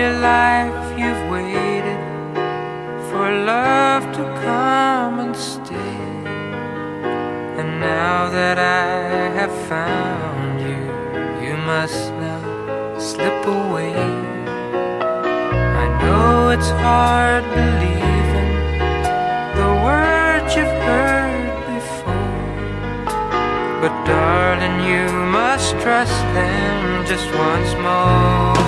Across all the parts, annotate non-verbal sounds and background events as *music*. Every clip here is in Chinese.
Your life you've waited for love to come and stay. And now that I have found you, you must now slip away. I know it's hard believing the words you've heard before. But darling, you must trust them just once more.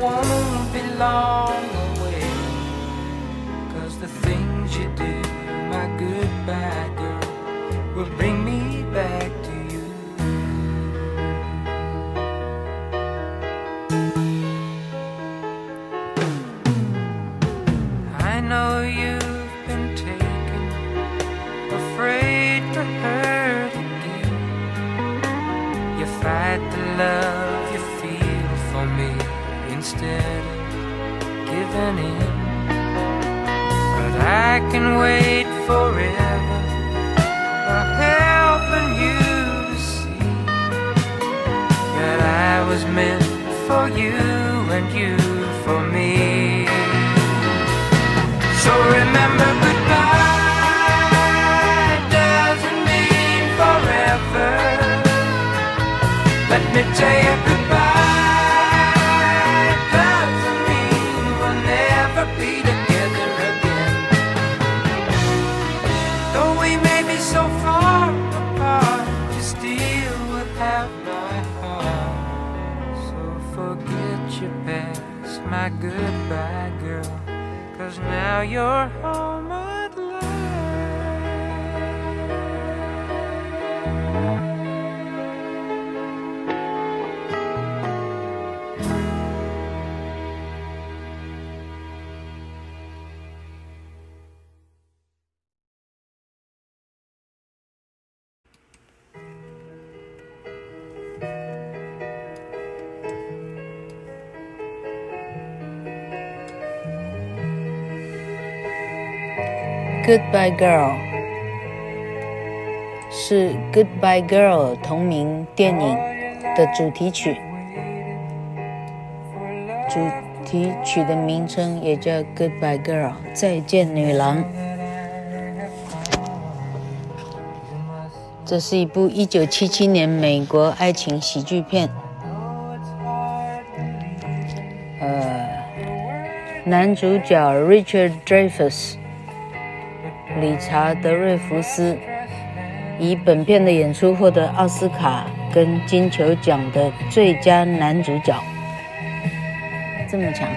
Won't be long away. Cause the things you do, my goodbye girl, will bring me back to you. I know you've been taken, afraid to hurt again. You fight the love instead of in. But I can wait forever for helping you to see that I was meant for you and you for me. So remember, goodbye doesn't mean forever. Let me tell you, now you're home Goodbye Girl 是 Goodbye Girl 同名电影的主题曲，主题曲的名称也叫 Goodbye Girl，再见女郎。这是一部1977年美国爱情喜剧片，呃，男主角 Richard Dreyfuss。理查德瑞福斯以本片的演出获得奥斯卡跟金球奖的最佳男主角，这么强。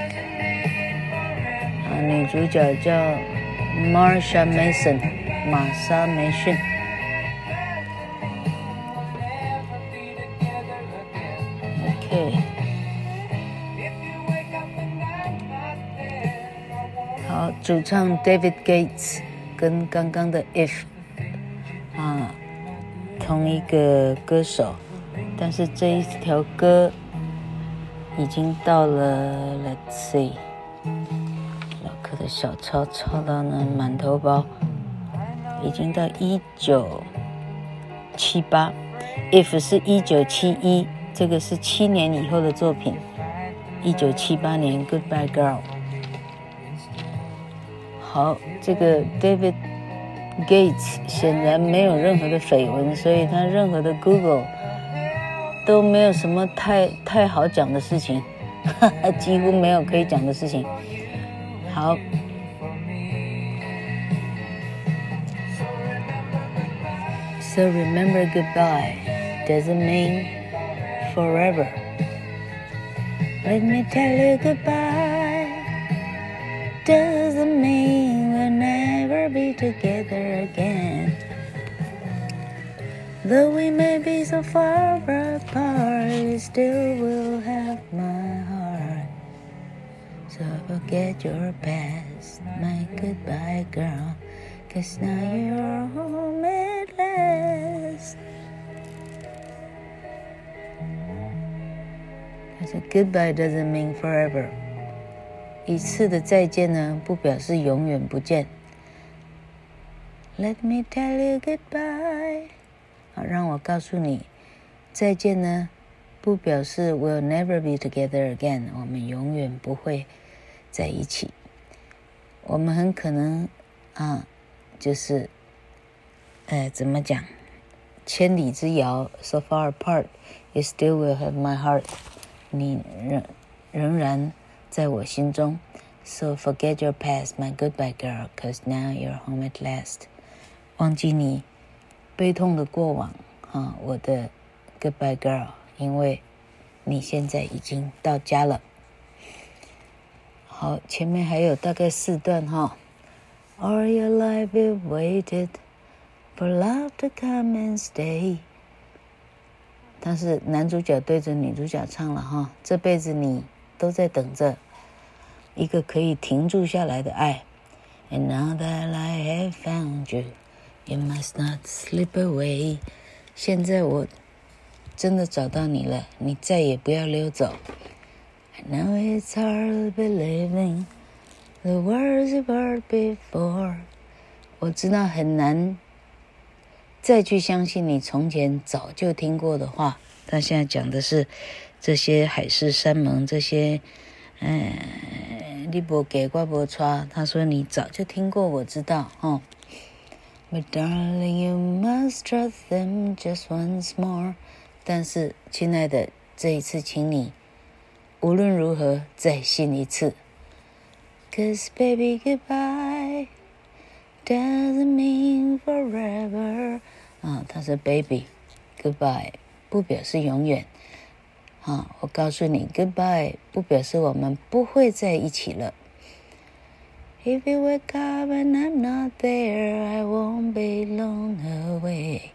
啊，女主角叫 Marsha Mason，玛莎梅逊。OK，好，主唱 David Gates。跟刚刚的 If 啊，同一个歌手，但是这一条歌已经到了 Let's see，老柯的小抄抄到那满头包，已经到一九七八，If 是一九七一，这个是七年以后的作品，一九七八年 Goodbye Girl。好，这个 David Gates 显然没有任何的绯闻，所以他任何的 Google 都没有什么太太好讲的事情，哈哈，几乎没有可以讲的事情。好，So remember *laughs* goodbye doesn't mean forever. Let me tell you goodbye. doesn't mean we'll never be together again. Though we may be so far apart, you still will have my heart. So forget your past, my goodbye girl, cause now you're home at last. last。他说：“Goodbye doesn't mean forever。一次的再见呢，不表示永远不见。 Let me tell you goodbye。好，让我告诉你，再见呢，不表示 we'll never be together again。我们永远不会在一起。我们很可能啊，就是，呃，怎么讲？千里之遥，so far apart，you still will have my heart。”你仍仍然在我心中，So forget your past, my goodbye girl, cause now you're home at last。 忘记你悲痛的过往，哈，我的 goodbye girl，因为你现在已经到家了。好，前面还有大概四段哈。All your life you waited for love to come and stay。但是男主角对着女主角唱了哈，这辈子你都在等着一个可以停住下来的爱。And now that I have found you, you must not slip away。现在我真的找到你了，你再也不要溜走。I know it's hard believing the words you heard before。我知道很难。再去相信你从前早就听过的话，他现在讲的是这些海誓山盟，这些，嗯，你不给我不穿。他说你早就听过，我知道，哦。But darling, you must trust them just once more。但是，亲爱的，这一次，请你无论如何再信一次。Cause baby, goodbye doesn't mean forever。啊，他说：“Baby，goodbye，不表示永远。啊，我告诉你，goodbye 不表示我们不会在一起了。 If you wake up and I'm not there, I won't be long away。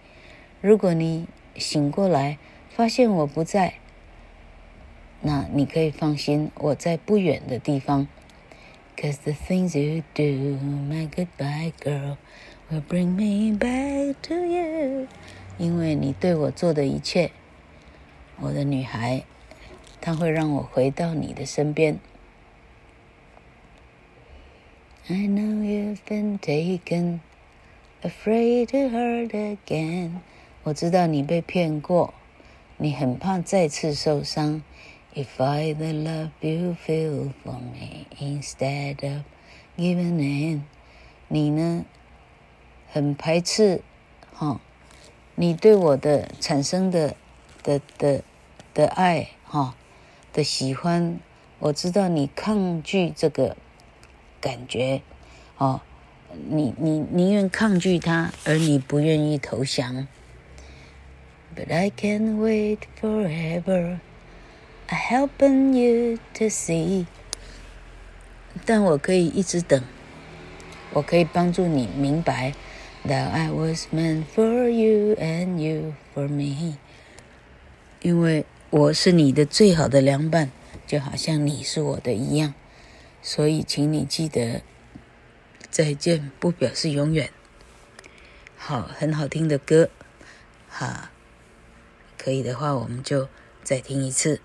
如果你醒过来发现我不在，那你可以放心，我在不远的地方。Cause the things you do, my goodbye girl。” Will bring me back to you，因为你对我做的一切，我的女孩，她会让我回到你的身边。I know you've been taken, afraid to hurt again。我知道你被骗过，你很怕再次受伤。If I the love you feel for me instead of giving in，你呢？很排斥，哈、哦，你对我的产生的的的的爱，哈、哦，的喜欢，我知道你抗拒这个感觉，哦，你你宁愿抗拒它，而你不愿意投降。But I can wait forever, I helping you to see。但我可以一直等，我可以帮助你明白。That I was meant for you and you for me，因为我是你的最好的良伴，就好像你是我的一样，所以请你记得，再见不表示永远。好，很好听的歌，哈，可以的话我们就再听一次。